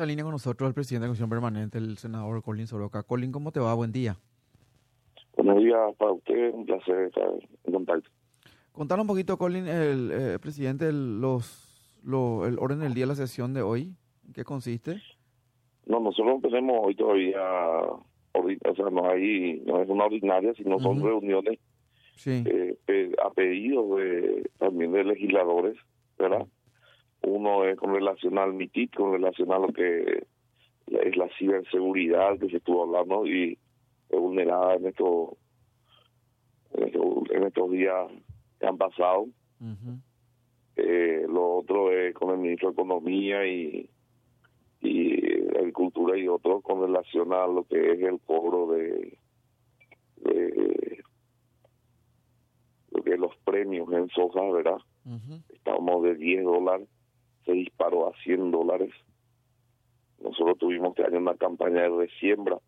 Está en línea con nosotros el presidente de la Comisión Permanente, el senador Colin Soroka. Colin, ¿cómo te va? Buen día. Buenos días para usted, un placer estar en contacto. Contanos un poquito, Colin, el eh, presidente, el, los, lo- el orden del día de la sesión de hoy. ¿En qué consiste? No, nosotros no tenemos hoy todavía, o sea, no hay, no es una ordinaria, sino son Ujú. reuniones Sí. eh, a pedido de, también de legisladores, ¿verdad? Uno es con relación al MITIT, con relación a lo que es la ciberseguridad que se estuvo hablando y es vulnerada en estos, en estos, en estos días que han pasado. Eh, lo otro es con el ministro de Economía y, y Agricultura y otros con relación a lo que es el cobro de, de lo que es los premios en soja, ¿verdad? Ujú. Estábamos de 10 dólares, se disparó a 100 dólares. Nosotros tuvimos este año una campaña de resiembra,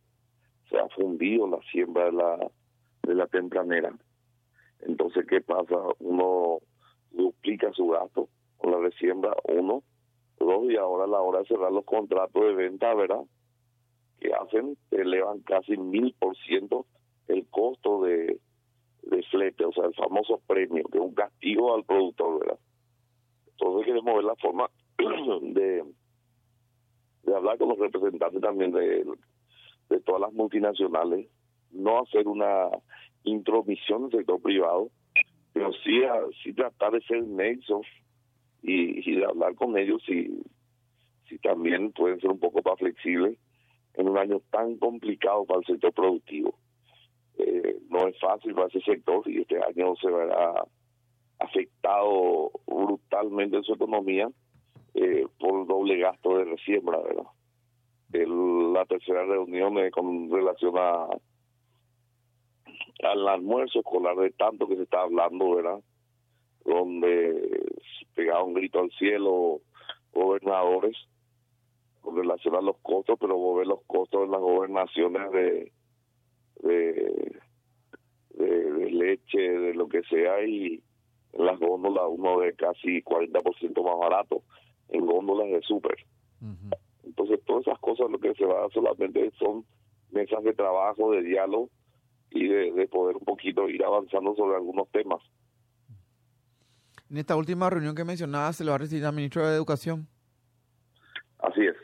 se ha fundido la siembra de la, de la tempranera. Entonces, ¿qué pasa? Uno duplica su gasto con la resiembra, uno, dos, y ahora a la hora de cerrar los contratos de venta, ¿verdad? Que hacen, elevan casi mil por ciento el costo de, de flete, o sea, el famoso premio, que es un castigo al productor, ¿verdad? Entonces queremos ver la forma de, hablar con los representantes también de, todas las multinacionales, no hacer una intromisión del sector privado, pero sí, sí tratar de ser nexos y, y de hablar con ellos si, si también pueden ser un poco más flexibles en un año tan complicado para el sector productivo. Eh, no es fácil para ese sector y este año se verá afectado brutalmente en su economía eh, por doble gasto de resiembra, ¿verdad? El- la tercera reunión es con relación a al almuerzo escolar de tanto que se está hablando, ¿verdad? Donde pegaba un grito al cielo gobernadores con relación a los costos, pero vos los costos de las gobernaciones de, de, leche, de lo que sea, y las góndolas uno de casi 40% más barato, en góndolas de súper. Entonces, todas esas cosas lo que se va solamente son mesas de trabajo, de diálogo y de, de poder un poquito ir avanzando sobre algunos temas. En esta última reunión que mencionabas, se le va a recibir al ministro de Educación. Así es.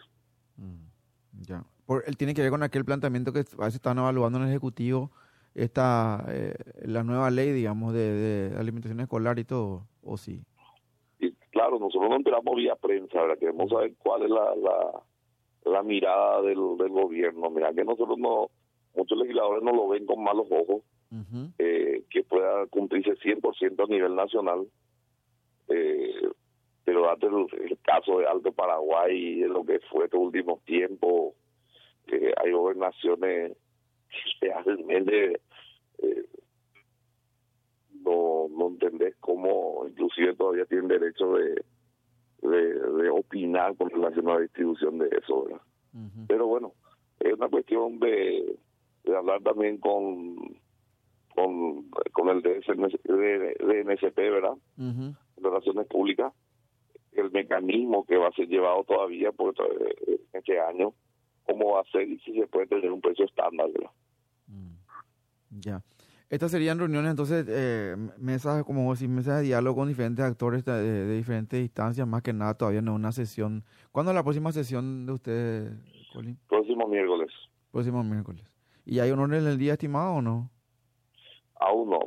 Ya. Por, él tiene que ver con aquel planteamiento que a veces están evaluando en el Ejecutivo, esta, eh, la nueva ley, digamos, de, de alimentación escolar y todo, ¿o sí? Y claro, nosotros no enteramos vía prensa, ¿verdad? Queremos saber cuál es la, la, la mirada del, del gobierno. Mira, que nosotros no, muchos legisladores no lo ven con malos ojos, eh, que pueda cumplirse 100% a nivel nacional. Eh, pero date el, el caso de Alto Paraguay de lo que fue estos últimos tiempos, eh, hay gobernaciones que realmente eh, no, no entendés cómo inclusive todavía tienen derecho de, de, de opinar con relación a la distribución de eso, ¿verdad? Pero bueno, es una cuestión de, de hablar también con con, con el DSNS de, de NSP, ¿verdad? Ujú. Relaciones Públicas, el mecanismo que va a ser llevado todavía por eh, este año, cómo va a ser y si se puede tener un precio estándar, ¿verdad? Mm. Ya. Estas serían reuniones, entonces, eh, mesas, como vos decís, mesas de diálogo con diferentes actores de, diferentes instancias, más que nada todavía no una sesión. ¿Cuándo es la próxima sesión de ustedes, Colin? Próximo miércoles, Próximo miércoles. ¿Y hay honor en el día estimado o no? aún no.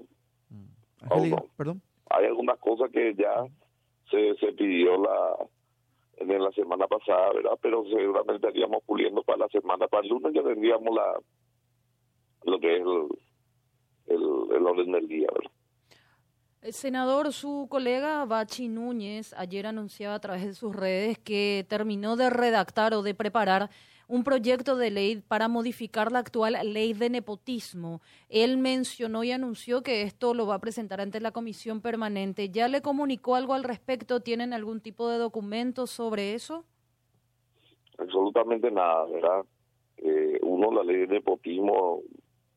Angélica, no. perdón. Hay algunas cosas que ya se, se pidió la en la semana pasada, ¿verdad? Pero seguramente estaríamos puliendo para la semana, para el lunes ya tendríamos la lo que es el, el, el orden del día, ¿verdad? Eh, Senador, su colega Bachi Núñez ayer anunciaba a través de sus redes que terminó de redactar o de preparar un proyecto de ley para modificar la actual ley de nepotismo. Él mencionó y anunció que esto lo va a presentar ante la comisión permanente. ¿Ya le comunicó algo al respecto? ¿Tienen algún tipo de documento sobre eso? absolutamente nada, ¿verdad? Eh, uno, la ley de nepotismo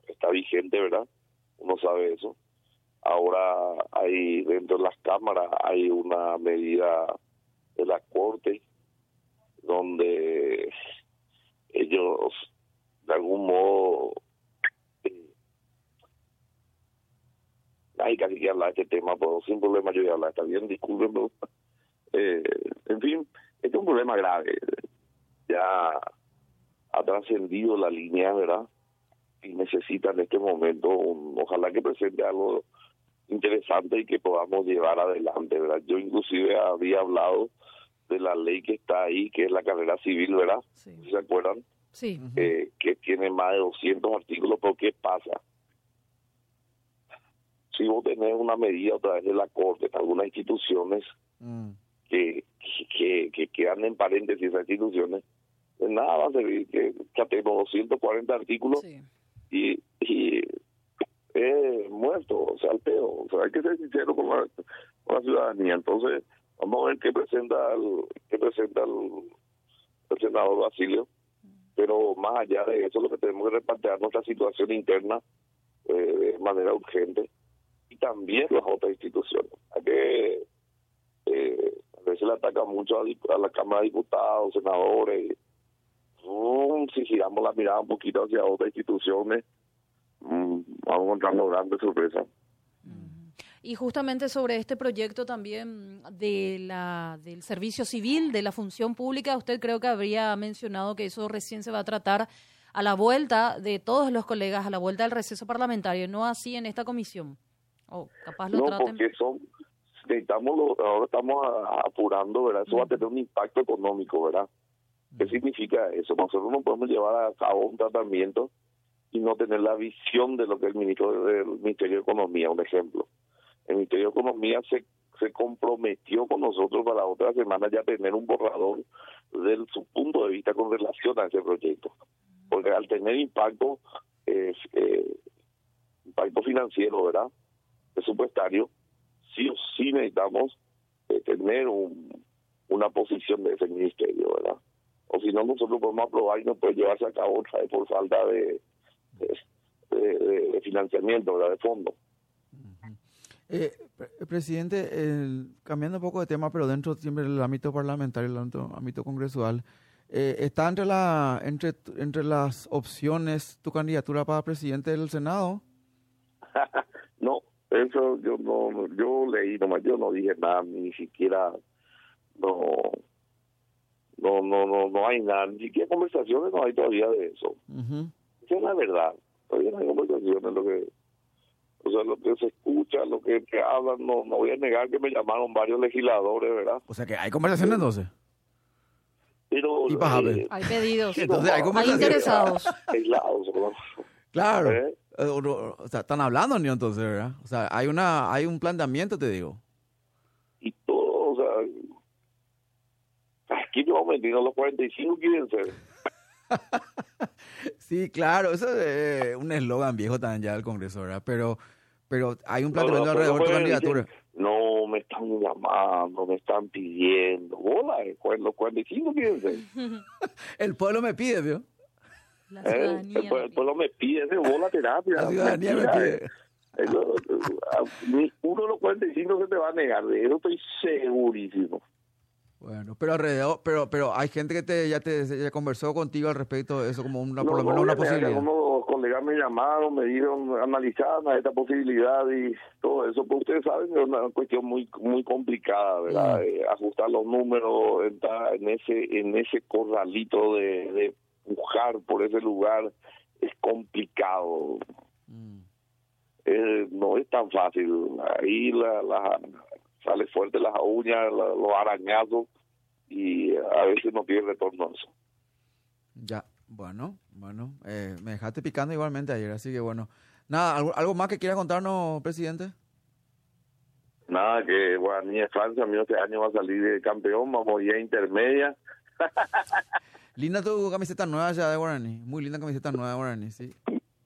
está vigente, ¿verdad? Uno sabe eso. Ahora hay dentro de las cámaras hay una medida de la Corte donde nos, de algún modo, eh, hay casi que hablar de este tema, pero sin problema yo voy a hablar, está bien, discúlpenme. Eh, en fin, este es un problema grave. Ya ha trascendido la línea, ¿verdad? Y necesita en este momento, un, ojalá que presente algo interesante y que podamos llevar adelante, ¿verdad? Yo inclusive había hablado de la ley que está ahí, que es la carrera civil, ¿verdad? Sí. ¿Se acuerdan? Sí. Eh, que tiene más de 200 artículos, pero ¿qué pasa? Si vos tenés una medida otra vez de la Corte en algunas instituciones Mm. que, que, que quedan en paréntesis esas instituciones, de nada va a servir que ya tenemos 240 artículos Sí. y, y eh, muerto, o sea, al pedo. O sea, hay que ser sincero con la, ciudadanía. Entonces, vamos a ver qué presenta el, qué presenta el, el senador Basilio. Pero más allá de eso, lo que tenemos que replantear nuestra situación interna eh, de manera urgente y también las otras instituciones. Hay que, eh, a veces le ataca mucho a, a la Cámara de Diputados, senadores. Mm, si giramos la mirada un poquito hacia otras instituciones, vamos encontrando grandes sorpresas. Y justamente sobre este proyecto también de la, del servicio civil, de la función pública, usted creo que habría mencionado que eso recién se va a tratar a la vuelta de todos los colegas, a la vuelta del receso parlamentario, no así en esta comisión. O capaz lo No, traten. porque son, necesitamos, lo- ahora estamos a- apurando, ¿verdad? Eso va a tener un impacto económico, ¿verdad? ¿Qué significa eso? Nosotros no podemos llevar a cabo un tratamiento y no tener la visión de lo que el ministro del Ministerio de Economía, un ejemplo. El Ministerio de Economía se, se comprometió con nosotros para la otra semana ya tener un borrador de su punto de vista con relación a ese proyecto. Porque al tener impacto, eh, eh, impacto financiero, ¿verdad? Presupuestario, sí o sí necesitamos eh, tener un, una posición de ese ministerio, ¿verdad? O si no, nosotros podemos aprobar y no puede llevarse a cabo otra vez por falta de, de, de- de financiamiento, ¿verdad? De fondo. Eh, pre- presidente, cambiando un poco de tema, pero dentro siempre del ámbito parlamentario, el ámbito, ámbito congresual, eh, ¿está entre, la, entre, entre las opciones tu candidatura para presidente del Senado? no, eso yo no, yo leí nomás, yo no dije nada, ni siquiera, no, no, no, no, no hay nada, ni siquiera conversaciones no hay todavía de eso. Esa es la verdad, todavía no hay conversaciones, lo que, o sea, lo que se escucha, lo que, que hablan, no, no voy a negar que me llamaron varios legisladores, ¿verdad? O sea que hay conversaciones entonces. Pero, Y eh, Hay pedidos, Entonces hay hay interesados. aislados. Claro. ¿Eh? Eh, o, sea, están hablando ni entonces, ¿verdad? O sea, hay una, hay un planteamiento, te digo. y todo, o sea, aquí yo me digo, los 45 quieren ser. Sí, claro, eso es eh, un eslogan viejo también ya del Congreso, ¿verdad? Pero, pero hay un No, no, alrededor de tu candidatura. No, me están llamando, me están pidiendo. Bola, eh, cu- los 45 quieren ser. El pueblo me pide, ¿vio? La ¿eh? ciudadanía. El, pue- el pueblo me pide, ese bola terapia. La ciudadanía me pide. eh. Eh, no, a- ni uno de los 45 se te va a negar, de eso estoy segurísimo. Bueno, pero alrededor, pero, pero hay gente que te, ya te ya conversó contigo al respecto de eso como una, por lo No, menos no, una posibilidad. Algunos colegas me llamaron, me dijeron, analizaban esta posibilidad y todo eso. Pues ustedes saben que es una cuestión muy muy complicada, ¿verdad? Mm. Eh, ajustar los números, entrar en ese en ese corralito de, de pujar por ese lugar es complicado. Mm. Eh, no es tan fácil. Ahí la, la- sale fuerte las uñas, los arañazos y a veces no tiene retorno eso. Ya, bueno, bueno, eh, me dejaste picando igualmente ayer, así que bueno. Nada, ¿algo, algo más que quieras contarnos, presidente? Nada, que Guaraní de Francia, mío, este año va a salir de campeón, vamos a ir a intermedia. Linda tu camiseta nueva ya de Guaraní, muy linda camiseta nueva de Guaraní, sí.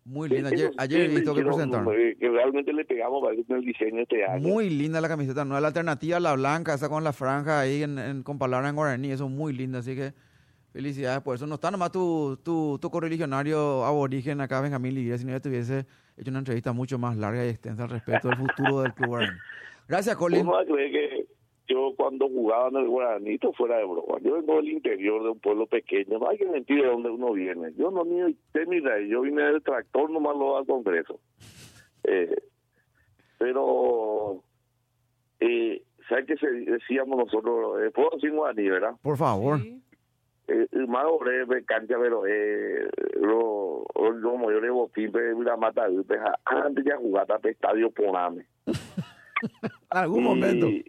Muy linda, ayer, ayer he visto que presentaron. eh, Que realmente le pegamos con el diseño este año. Muy linda la camiseta nueva, la alternativa, la blanca, esa con la franja ahí en, en- con palabras en guaraní, eso es muy linda, así que felicidades por eso. No está nomás tu, tu, tu correligionario aborigen acá, Benjamín Liguía, si no ya te hubiese hecho una entrevista mucho más larga y extensa al respecto del futuro del club guaraní. Gracias, Colin. A creer que, yo cuando jugaba en el Guaranito fuera de broma, yo vengo del interior de un pueblo pequeño, no hay que mentir de dónde uno viene. Yo no ni de ni de ahí, yo vine del tractor nomás lo al Congreso. Eh, pero, eh, ¿sabes qué se- decíamos nosotros? Eh, ¿Puedo decir guaraní, verdad? Por favor. Sí. Eh, más breve cancha, pero eh, lo, lo mayor de botín, la mata, antes ya jugaba hasta estadio Poname. En algún momento. Y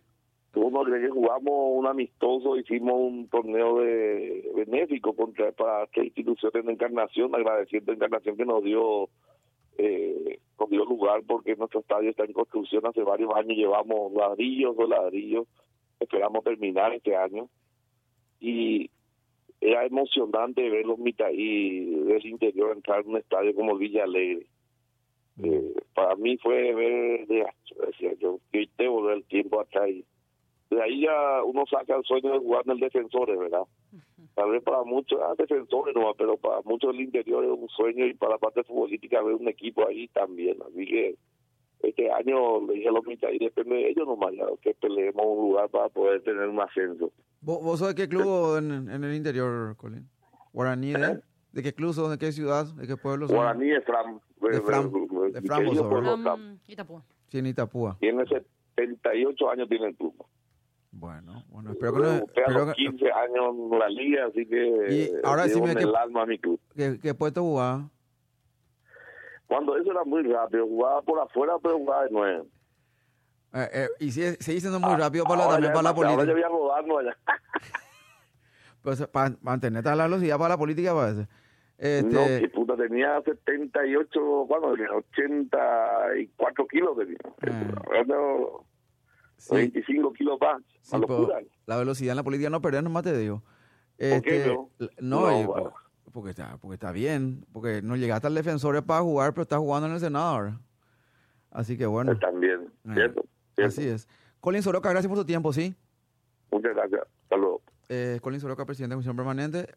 cree que jugamos un amistoso, hicimos un torneo de benéfico contra para tres instituciones de Encarnación, agradeciendo a Encarnación que nos dio eh, nos dio lugar porque nuestro estadio está en construcción hace varios años, llevamos ladrillos o ladrillos, esperamos terminar este año y era emocionante ver los mitaí del interior entrar en un estadio como el Villa Alegre. Eh, para mí fue ver, de, decía yo, que te volver el tiempo atrás. y De ahí ya uno saca el sueño de jugar en el defensor, ¿verdad? Tal vez para muchos, ah, defensores no, pero para muchos del interior es un sueño y para la parte futbolística ver un equipo ahí también. Así que este año le dije a los mitad y depende de ellos nomás, ya, que peleemos un lugar para poder tener un ascenso. ¿Vos, vos sos de qué club en, en el interior, Colin? ¿Guaraní de? ¿De qué club sos? ¿De qué ciudad? ¿De qué pueblo sos? Guaraní de Fram. De Fram, de Fram, vos sos, pueblo Fram, Fram. Itapúa. Sí, en Itapúa. Tiene 78 años tiene el club. Bueno, bueno, espero que, no, Usted a espero los que, 15 años en la liga, así que Y ahora decime en que- el alma a mi club. que, que puesto jugaba. Cuando eso era muy rápido, jugaba por afuera, pero jugaba de nueve. Eh, eh, y sigue, sigue siendo muy Ah, rápido para la, también para la política. Ahora ya voy a rodando allá. Pues, para mantenerte a la velocidad para la política parece. Este, No, que puta, tenía 78, bueno, 84 kilos tenía. Ah. Bueno, sí, 25 kilos más. sí, la velocidad en la política no perdés, nomás te digo. ¿Por qué Este, no? l- no, No, y bueno. po- porque, está, porque está bien, porque no llegaste al defensor para jugar, pero estás jugando en el Senado ahora. Así que bueno, También, Ah, ¿cierto? Así es. Colin Soroka, gracias por tu tiempo, ¿sí? Muchas gracias. Hasta luego. Eh, Colin Soroka, presidente de la Comisión Permanente.